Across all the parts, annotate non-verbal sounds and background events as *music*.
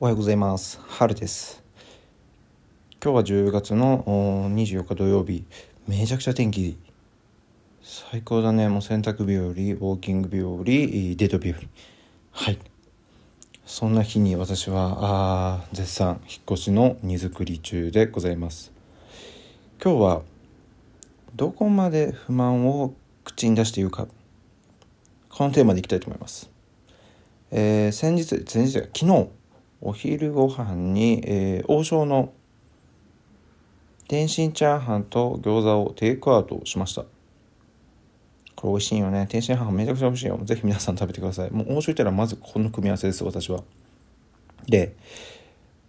おはようございます。春です。今日は10月の24日土曜日。めちゃくちゃ天気最高だね。もう洗濯日和、ウォーキング日和、デート日和。はい。そんな日に私はあ絶賛引っ越しの荷造り中でございます。今日はどこまで不満を口に出して言うか。このテーマでいきたいと思います。えー先日、先日、昨日、お昼ご飯に、えー王将の天津チャーハンと餃子をテイクアウトしました。これ美味しいよね。天津チャーハンめちゃくちゃ美味しいよ。ぜひ皆さん食べてください。もう王将行ったらまずこの組み合わせです、私は。で、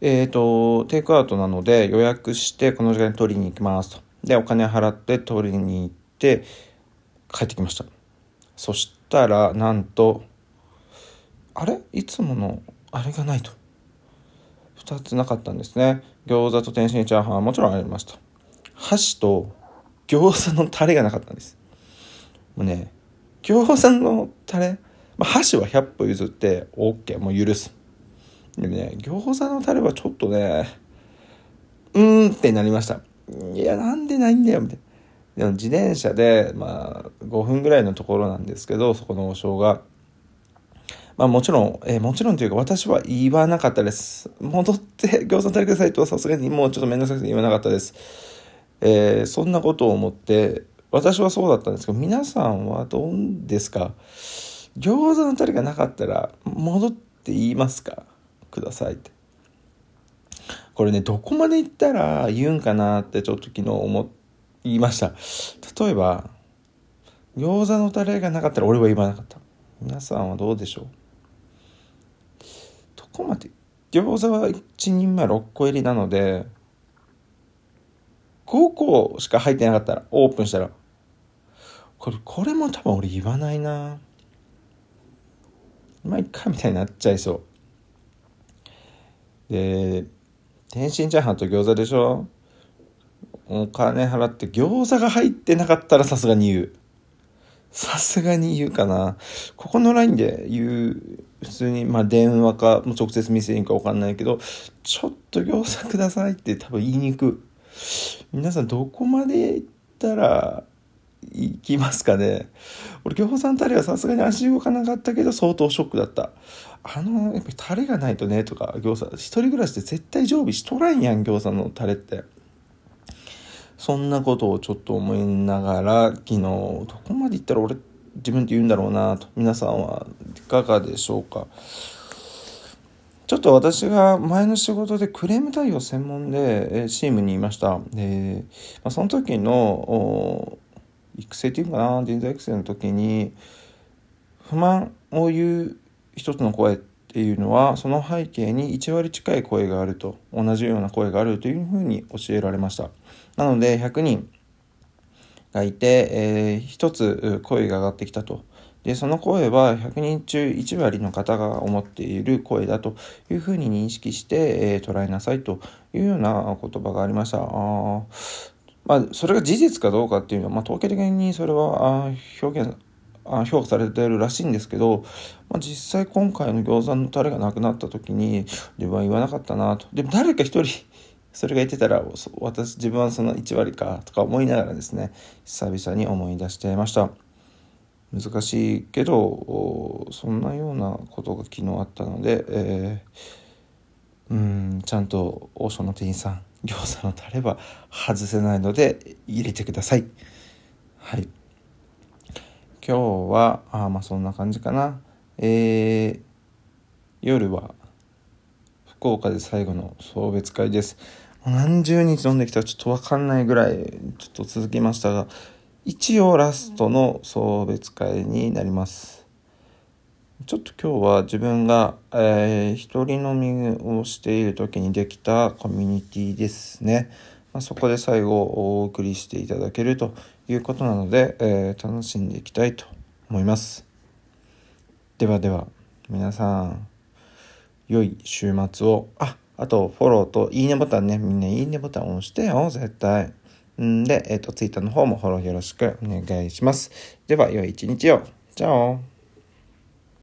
えっ、と、テイクアウトなので予約してこの時間に取りに行きますと。で、お金払って取りに行って帰ってきました。そしたら、なんと、あれ？いつものあれがないと。2つなかったんですね。餃子と天津チャーハンはもちろんありました。箸と餃子のタレがなかったんです。もうね、餃子のタレ、まあ、箸は100歩譲って OK、もう許す。でもね、餃子のタレはちょっとね、うーんってなりました。いや、なんでないんだよ、みたいな。でも自転車で、まあ、5分ぐらいのところなんですけど、そこの王将が。まあもちろん、えーもちろんというか私は言わなかったです。戻って餃子食べてくださいとはさすがにもうちょっとめんどくさくて言わなかったです。えーそんなことを思って、私はそうだったんですけど、皆さんはどうですか？餃子のタレがなかったら戻って言いますか？くださいって。これね、どこまで行ったら言うんかなってちょっと昨日思言いました。例えば、餃子のタレがなかったら俺は言わなかった。皆さんはどうでしょう？どこまで。餃子は1人前6個入りなので5個しか入ってなかったらオープンしたら。これこれも多分俺言わないな。毎回みたいになっちゃいそう。で天津チャーハンと餃子でしょ。お金払って餃子が入ってなかったらさすがに言う。さすがに言うかな。ここのラインで言う、普通に、まあ電話か、もう直接店に行くか分かんないけど、ちょっと餃子くださいって多分言いに行く。皆さんどこまで行ったら行きますかね俺餃子のタレはさすがに足動かなかったけど相当ショックだった。あの、やっぱりタレがないとねとか、餃子、一人暮らしで絶対常備しとらんやん、餃子のタレって。そんなことをちょっと思いながら昨日どこまで行ったら俺自分って言うんだろうなと皆さんはいかがでしょうか。ちょっと私が前の仕事でクレーム対応専門でえーチームにいました。で、まあ、その時の育成っていうかな人材育成の時に不満を言う一つの声ってていうのはその背景に1割近い声があると同じような声があるというふうに教えられました。なので100人がいて、えー、1つ声が上がってきたと。でその声は100人中1割の方が思っている声だというふうに認識して、えー捉えなさいというような言葉がありました。あまあそれが事実かどうかっていうのは、まあ、統計的にそれはあ表現評価されてるらしいんですけど、まあ、実際今回の餃子のタレがなくなった時に自分は言わなかったなと。でも誰か一人 *laughs* それが言ってたら私自分はその1割かとか思いながらですね久々に思い出していました。難しいけどそんなようなことが昨日あったので、えーうんちゃんと王将の店員さん餃子のタレは外せないので入れてください。はい。今日はあまあそんな感じかな。えー、夜は福岡で最後の送別会です。何十日飲んできたかちょっとわかんないぐらいちょっと続きましたが一応ラストの送別会になります。ちょっと今日は自分が、えー一人飲みをしている時にできたコミュニティですね、まあ、そこで最後お送りしていただけるということなので、えー楽しんでいきたいと思います。ではでは皆さん良い週末を。ああとフォローといいねボタンね。みんないいねボタンを押してよ絶対。んでえっ、とツイッターの方もフォローよろしくお願いします。では良い一日を。じゃあ。